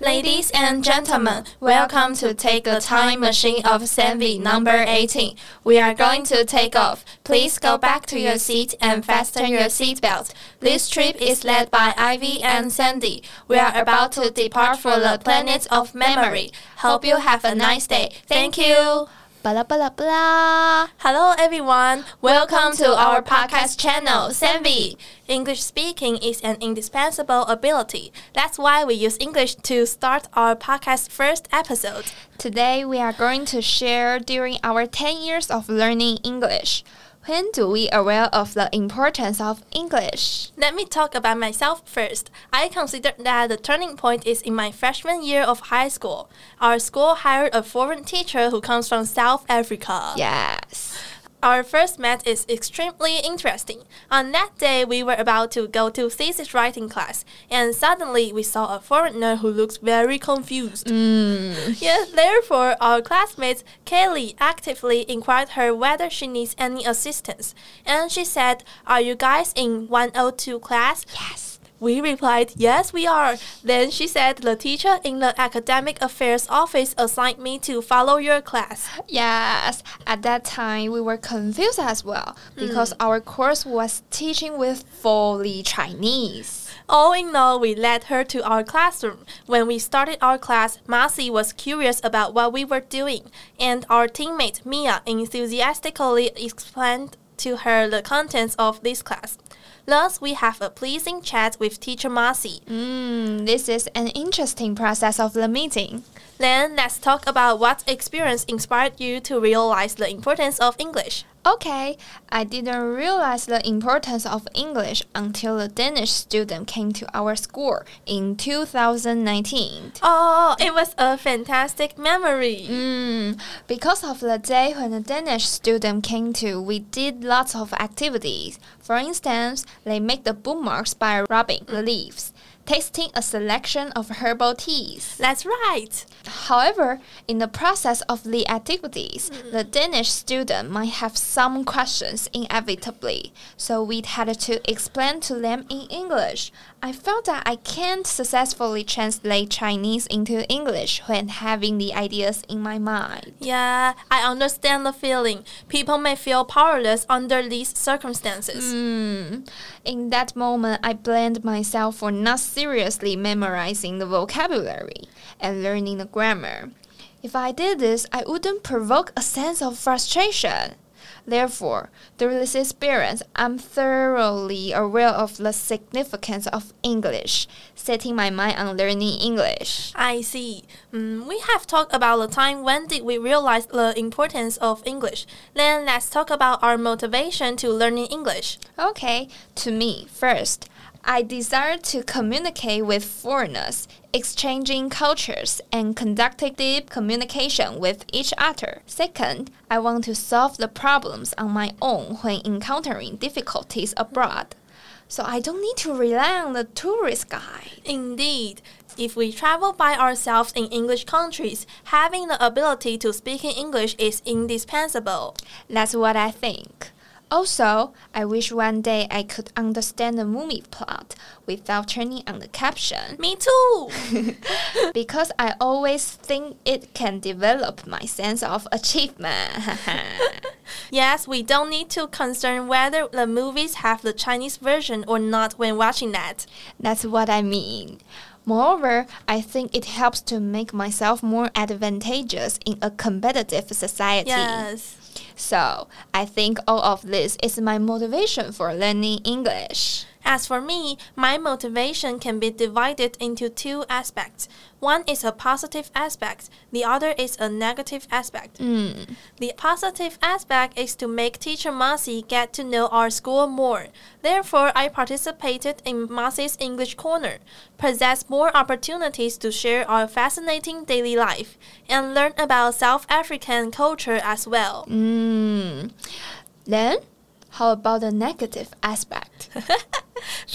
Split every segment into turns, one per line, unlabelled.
Ladies and gentlemen, welcome to Take the Time Machine of Sanvy number 18. We are going to take off. Please go back to your seat and fasten your seatbelt. This trip is led by Ivy and Sandy. We are about to depart for the planet of memory. Hope you have a nice day. Thank you.
Blah blah blah.
Hello everyone. Welcome to our podcast channel, Sanvy. English speaking is an indispensable ability. That's why we use English to start our podcast first episode.
Today we are going to share during our 10 years of learning English. When do we aware of the importance of English?
Let me talk about myself first. I consider that the turning point is in my freshman year of high school. Our school hired a foreign teacher who comes from South Africa.
Yes.
Our first met is extremely interesting. On that day, we were about to go to thesis writing class, and suddenly we saw a foreigner who looks very confused.
Mm.
Yes, therefore, our classmate Kaylee actively inquired her whether she needs any assistance, and she said, "Are you guys in 102 class?"
Yes.
We replied, Yes, we are. Then she said, The teacher in the academic affairs office assigned me to follow your class.
Yes. At that time, we were confused as well hmm. because our course was teaching with fully Chinese.
All in all, we led her to our classroom. When we started our class, Marcy was curious about what we were doing, and our teammate Mia enthusiastically explained to her the contents of this class. Thus, we have a pleasing chat with teacher Marcy.
Mm, this is an interesting process of the meeting.
Then, let's talk about what experience inspired you to realize the importance of English.
Okay, I didn't realize the importance of English until a Danish student came to our school in 2019.
Oh, it was a fantastic memory.
Mm, because of the day when a Danish student came to, we did lots of activities. For instance, they make the bookmarks by rubbing the leaves, tasting a selection of herbal teas.
That's right.
However, in the process of the activities, the Danish student might have some questions inevitably, so we had to explain to them in English. I felt that I can't successfully translate Chinese into English when having the ideas in my mind.
Yeah, I understand the feeling. People may feel powerless under these circumstances.
Hmm. In that moment, I blamed myself for not seriously memorizing the vocabulary and learning the grammar. If I did this, I wouldn't provoke a sense of frustration. Therefore, through this experience, I'm thoroughly aware of the significance of English, setting my mind on learning English.
I see. Mm, we have talked about the time when did we realize the importance of English. Then let's talk about our motivation to learning English.
Okay, to me, first, I desire to communicate with foreigners, exchanging cultures, and conducting deep communication with each other. Second, I want to solve the problems on my own when encountering difficulties abroad. So I don't need to rely on the tourist guide.
Indeed, if we travel by ourselves in English countries, having the ability to speak in English is indispensable.
That's what I think. Also, I wish one day I could understand the movie plot without turning on the caption.
Me too.
because I always think it can develop my sense of achievement.
yes, we don't need to concern whether the movies have the Chinese version or not when watching that.
That's what I mean. Moreover, I think it helps to make myself more advantageous in a competitive society.
Yes.
So, I think all of this is my motivation for learning English.
As for me, my motivation can be divided into two aspects. One is a positive aspect, the other is a negative aspect.
Mm.
The positive aspect is to make teacher Marcy get to know our school more. Therefore, I participated in Marcy's English Corner, possess more opportunities to share our fascinating daily life, and learn about South African culture as well.
Mm. Then, how about the negative aspect?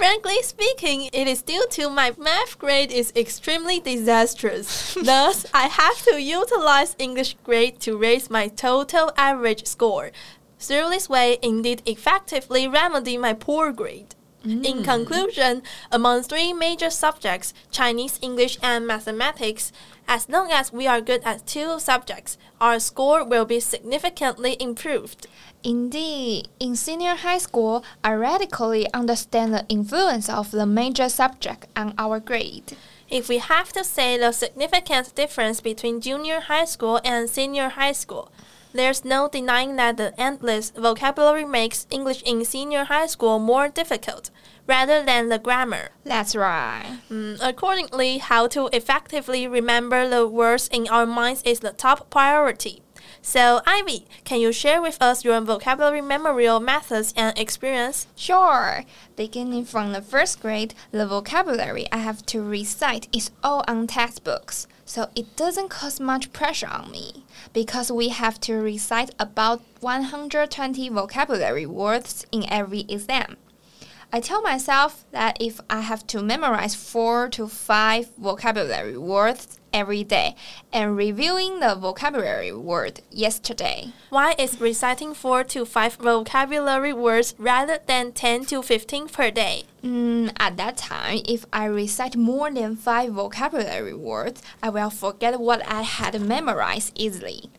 Frankly speaking, it is due to my math grade is extremely disastrous. Thus, I have to utilize English grade to raise my total average score. Through this way, indeed effectively remedy my poor grade. In mm. conclusion, among three major subjects, Chinese, English, and mathematics, as long as we are good at two subjects, our score will be significantly improved.
Indeed, in senior high school, I radically understand the influence of the major subject on our grade.
If we have to say the significant difference between junior high school and senior high school, there's no denying that the endless vocabulary makes English in senior high school more difficult, rather than the grammar.
That's right.
Mm, accordingly, how to effectively remember the words in our minds is the top priority. So, Ivy, can you share with us your vocabulary memorial methods and experience?
Sure. Beginning from the first grade, the vocabulary I have to recite is all on textbooks, so it doesn't cause much pressure on me because we have to recite about 120 vocabulary words in every exam. I tell myself that if I have to memorize four to five vocabulary words every day and reviewing the vocabulary word yesterday.
Why is reciting 4 to 5 vocabulary words rather than 10 to 15 per day?
Mm, at that time, if I recite more than five vocabulary words, I will forget what I had memorized easily.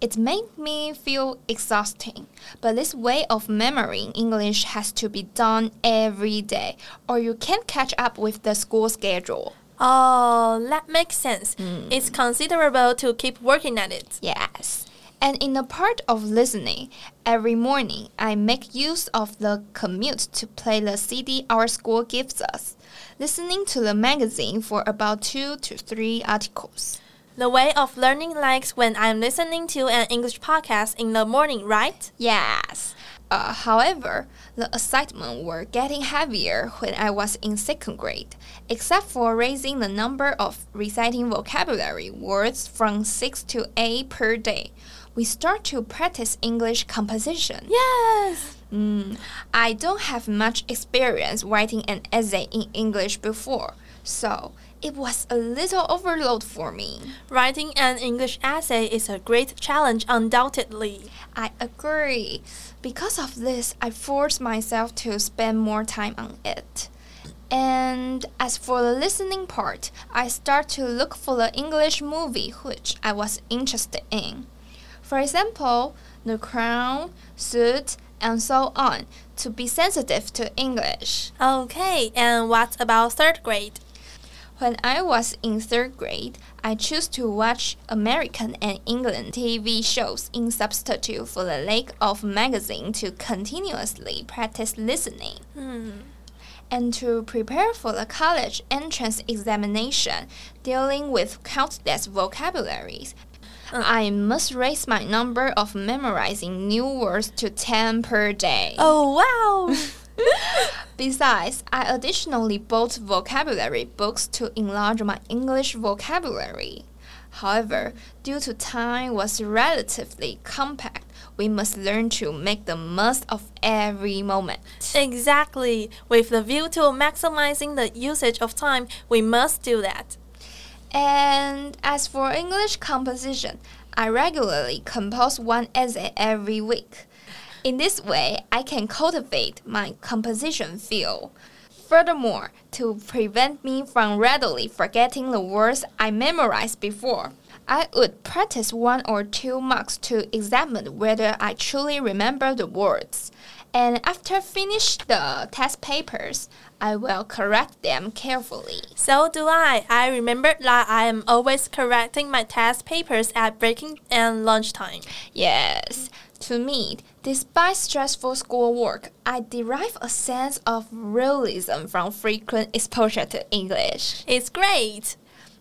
It made me feel exhausting, but this way of memorizing English has to be done every day, or you can't catch up with the school schedule.
Oh, that makes sense. Hmm. It's considerable to keep working at it.
Yes. And in the part of listening, every morning I make use of the commute to play the CD our school gives us, listening to the magazine for about two to three articles.
The way of learning likes when I'm listening to an English podcast in the morning, right?
Yes. Uh, however, the assignments were getting heavier when I was in second grade, except for raising the number of reciting vocabulary words from 6 to 8 per day. We start to practice English composition.
Yes.
Mm, I don't have much experience writing an essay in English before, so it was a little overload for me.
Writing an English essay is a great challenge, undoubtedly.
I agree. Because of this, I forced myself to spend more time on it. And as for the listening part, I start to look for the English movie which I was interested in. For example, The Crown, Suit, and so on, to be sensitive to English.
Okay, and what about third grade?
When I was in third grade, I chose to watch American and England TV shows in substitute for the lack of magazine to continuously practice listening.
Hmm.
And to prepare for the college entrance examination dealing with countless vocabularies, I must raise my number of memorizing new words to 10 per day.
Oh, wow!
Besides, I additionally bought vocabulary books to enlarge my English vocabulary. However, due to time was relatively compact, we must learn to make the most of every moment.
exactly. With the view to maximizing the usage of time, we must do that.
And as for English composition, I regularly compose one essay every week. In this way, I can cultivate my composition feel. Furthermore, to prevent me from readily forgetting the words I memorized before, I would practice one or two marks to examine whether I truly remember the words. And after finish the test papers, I will correct them carefully.
So do I. I remember that I am always correcting my test papers at breaking and lunchtime.
Yes, to me, despite stressful schoolwork, I derive a sense of realism from frequent exposure to English.
It's great.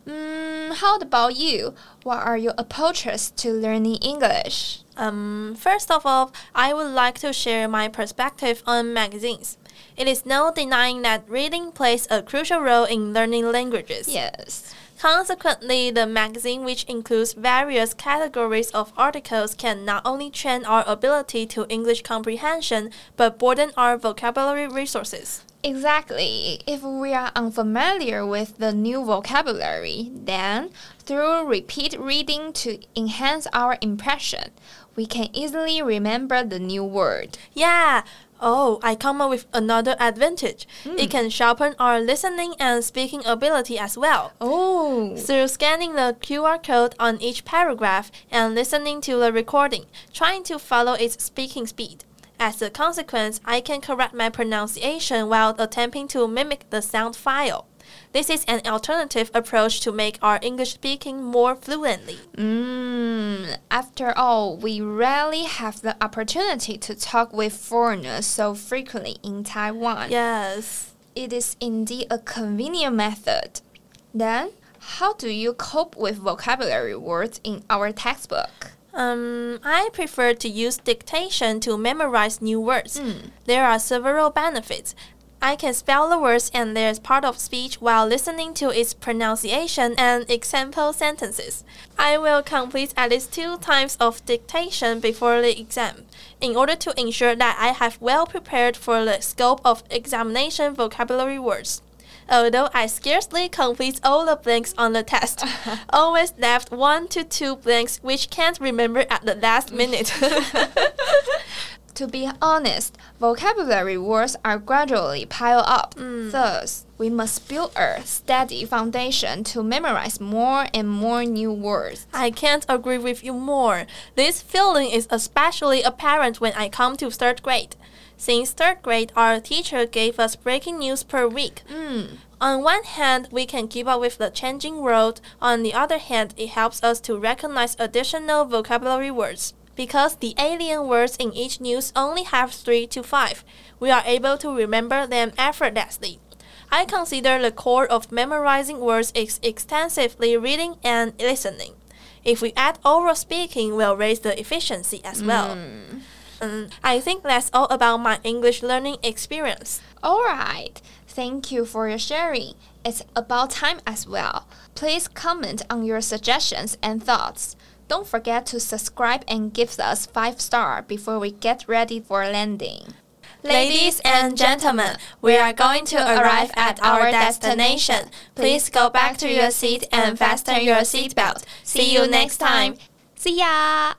Mm, how about you? What are your approaches to learning English?
Um, first of all, I would like to share my perspective on magazines. It is no denying that reading plays a crucial role in learning languages.
Yes.
Consequently, the magazine, which includes various categories of articles, can not only train our ability to English comprehension, but broaden our vocabulary resources.
Exactly. If we are unfamiliar with the new vocabulary, then through repeat reading to enhance our impression, we can easily remember the new word.
Yeah, Oh, I come up with another advantage. It hmm. can sharpen our listening and speaking ability as well.
Oh.
Through scanning the QR code on each paragraph and listening to the recording, trying to follow its speaking speed. As a consequence, I can correct my pronunciation while attempting to mimic the sound file. This is an alternative approach to make our English speaking more fluently.
Mm, after all, we rarely have the opportunity to talk with foreigners so frequently in Taiwan.
Yes.
It is indeed a convenient method. Then, how do you cope with vocabulary words in our textbook?
Um, I prefer to use dictation to memorize new words.
Mm.
There are several benefits. I can spell the words and their part of speech while listening to its pronunciation and example sentences. I will complete at least two times of dictation before the exam in order to ensure that I have well prepared for the scope of examination vocabulary words. Although I scarcely complete all the blanks on the test, always left one to two blanks which can't remember at the last minute.
To be honest, vocabulary words are gradually piled up.
Mm.
Thus, we must build a steady foundation to memorize more and more new words.
I can't agree with you more. This feeling is especially apparent when I come to third grade. Since third grade, our teacher gave us breaking news per week.
Mm.
On one hand, we can keep up with the changing world. On the other hand, it helps us to recognize additional vocabulary words. Because the alien words in each news only have three to five, we are able to remember them effortlessly. I consider the core of memorizing words is extensively reading and listening. If we add oral speaking, we'll raise the efficiency as well.
Mm.
Um, I think that's all about my English learning experience.
Alright, thank you for your sharing. It's about time as well. Please comment on your suggestions and thoughts. Don't forget to subscribe and give us 5 star before we get ready for landing.
Ladies and gentlemen, we are going to arrive at our destination. Please go back to your seat and fasten your seatbelt. See you next time.
See ya!